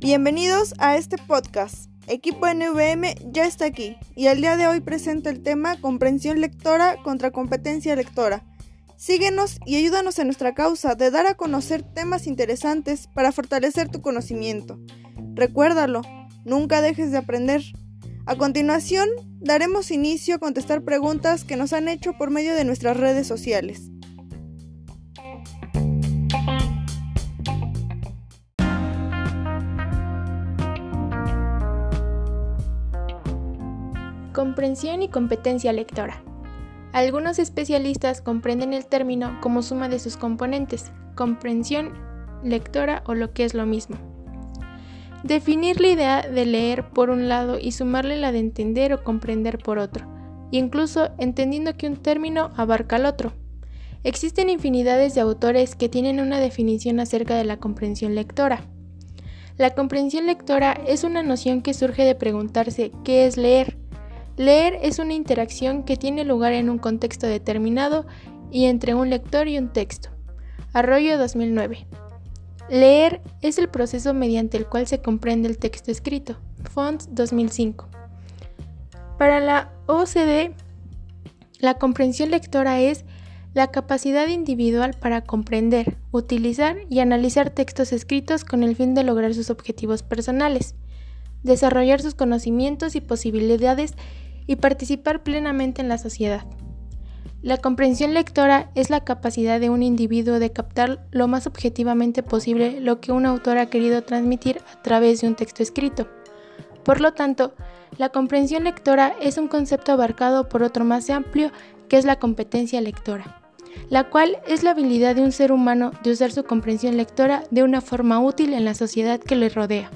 Bienvenidos a este podcast. Equipo NVM ya está aquí y el día de hoy presenta el tema Comprensión lectora contra competencia lectora. Síguenos y ayúdanos en nuestra causa de dar a conocer temas interesantes para fortalecer tu conocimiento. Recuérdalo, nunca dejes de aprender. A continuación, daremos inicio a contestar preguntas que nos han hecho por medio de nuestras redes sociales. Comprensión y competencia lectora. Algunos especialistas comprenden el término como suma de sus componentes, comprensión lectora o lo que es lo mismo. Definir la idea de leer por un lado y sumarle la de entender o comprender por otro, incluso entendiendo que un término abarca al otro. Existen infinidades de autores que tienen una definición acerca de la comprensión lectora. La comprensión lectora es una noción que surge de preguntarse qué es leer. Leer es una interacción que tiene lugar en un contexto determinado y entre un lector y un texto. Arroyo 2009. Leer es el proceso mediante el cual se comprende el texto escrito. Fonts 2005. Para la OCDE, la comprensión lectora es la capacidad individual para comprender, utilizar y analizar textos escritos con el fin de lograr sus objetivos personales, desarrollar sus conocimientos y posibilidades y participar plenamente en la sociedad. La comprensión lectora es la capacidad de un individuo de captar lo más objetivamente posible lo que un autor ha querido transmitir a través de un texto escrito. Por lo tanto, la comprensión lectora es un concepto abarcado por otro más amplio que es la competencia lectora, la cual es la habilidad de un ser humano de usar su comprensión lectora de una forma útil en la sociedad que le rodea.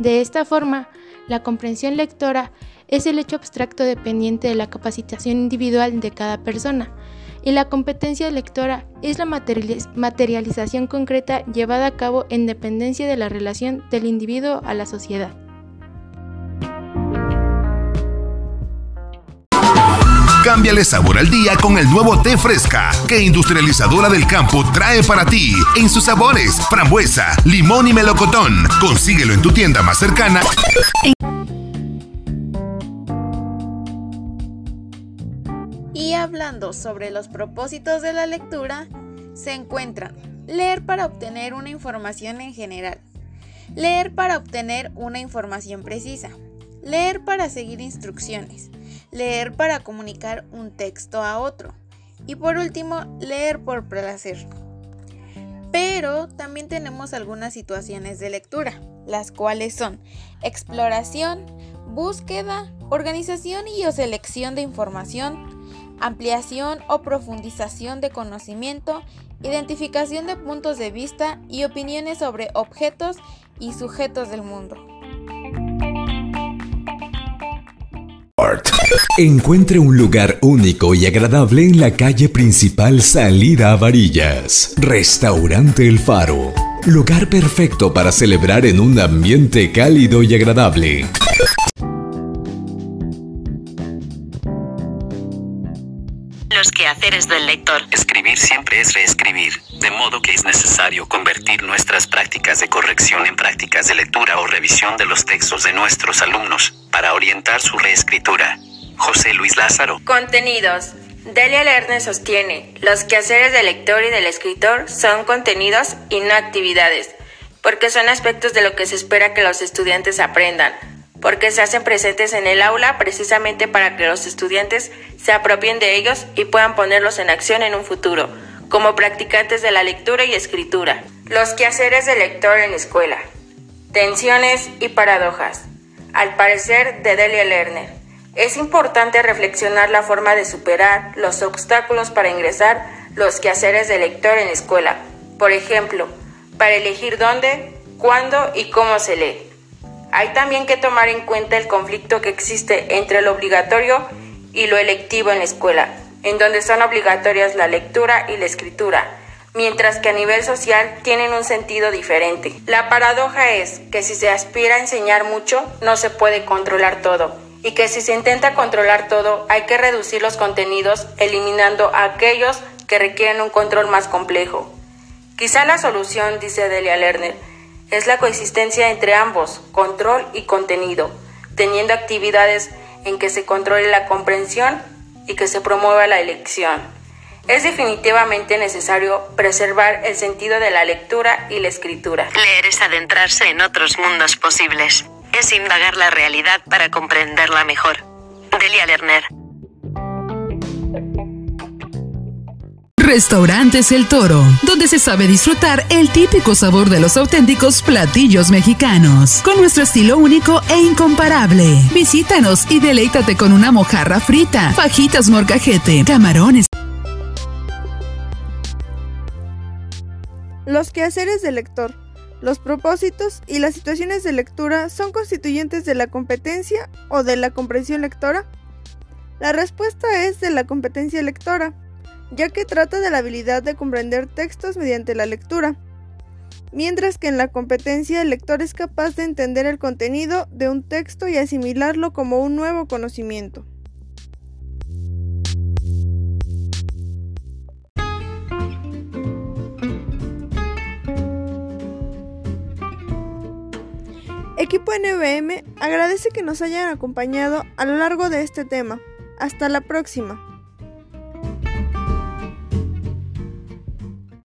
De esta forma, la comprensión lectora es el hecho abstracto dependiente de la capacitación individual de cada persona, y la competencia lectora es la materialización concreta llevada a cabo en dependencia de la relación del individuo a la sociedad. Cámbiale sabor al día con el nuevo té fresca que Industrializadora del Campo trae para ti en sus sabores frambuesa, limón y melocotón. Consíguelo en tu tienda más cercana. Y hablando sobre los propósitos de la lectura, se encuentran leer para obtener una información en general, leer para obtener una información precisa, leer para seguir instrucciones, leer para comunicar un texto a otro y por último, leer por placer. Pero también tenemos algunas situaciones de lectura, las cuales son exploración, búsqueda, organización y o selección de información, ampliación o profundización de conocimiento, identificación de puntos de vista y opiniones sobre objetos y sujetos del mundo. Encuentre un lugar único y agradable en la calle principal Salida a Varillas. Restaurante El Faro. Lugar perfecto para celebrar en un ambiente cálido y agradable. Los quehaceres del lector. Escribir siempre es reescribir, de modo que es necesario convertir nuestras prácticas de corrección en prácticas de lectura o revisión de los textos de nuestros alumnos, para orientar su reescritura. José Luis Lázaro. Contenidos. Delia Lerner sostiene, los quehaceres del lector y del escritor son contenidos y no actividades, porque son aspectos de lo que se espera que los estudiantes aprendan, porque se hacen presentes en el aula precisamente para que los estudiantes se apropien de ellos y puedan ponerlos en acción en un futuro, como practicantes de la lectura y escritura. Los quehaceres del lector en escuela. Tensiones y paradojas. Al parecer de Delia Lerner. Es importante reflexionar la forma de superar los obstáculos para ingresar los quehaceres del lector en escuela. Por ejemplo, para elegir dónde, cuándo y cómo se lee. Hay también que tomar en cuenta el conflicto que existe entre lo obligatorio y lo electivo en la escuela, en donde son obligatorias la lectura y la escritura, mientras que a nivel social tienen un sentido diferente. La paradoja es que si se aspira a enseñar mucho, no se puede controlar todo, y que si se intenta controlar todo, hay que reducir los contenidos eliminando aquellos que requieren un control más complejo. Quizá la solución, dice Delia Lerner, es la coexistencia entre ambos, control y contenido, teniendo actividades en que se controle la comprensión y que se promueva la elección. Es definitivamente necesario preservar el sentido de la lectura y la escritura. Leer es adentrarse en otros mundos posibles. Es indagar la realidad para comprenderla mejor. Delia Lerner. Restaurantes El Toro, donde se sabe disfrutar el típico sabor de los auténticos platillos mexicanos, con nuestro estilo único e incomparable. Visítanos y deleítate con una mojarra frita, fajitas morcajete, camarones. Los quehaceres del lector, los propósitos y las situaciones de lectura son constituyentes de la competencia o de la comprensión lectora. La respuesta es de la competencia lectora ya que trata de la habilidad de comprender textos mediante la lectura, mientras que en la competencia el lector es capaz de entender el contenido de un texto y asimilarlo como un nuevo conocimiento. Equipo NVM agradece que nos hayan acompañado a lo largo de este tema. Hasta la próxima.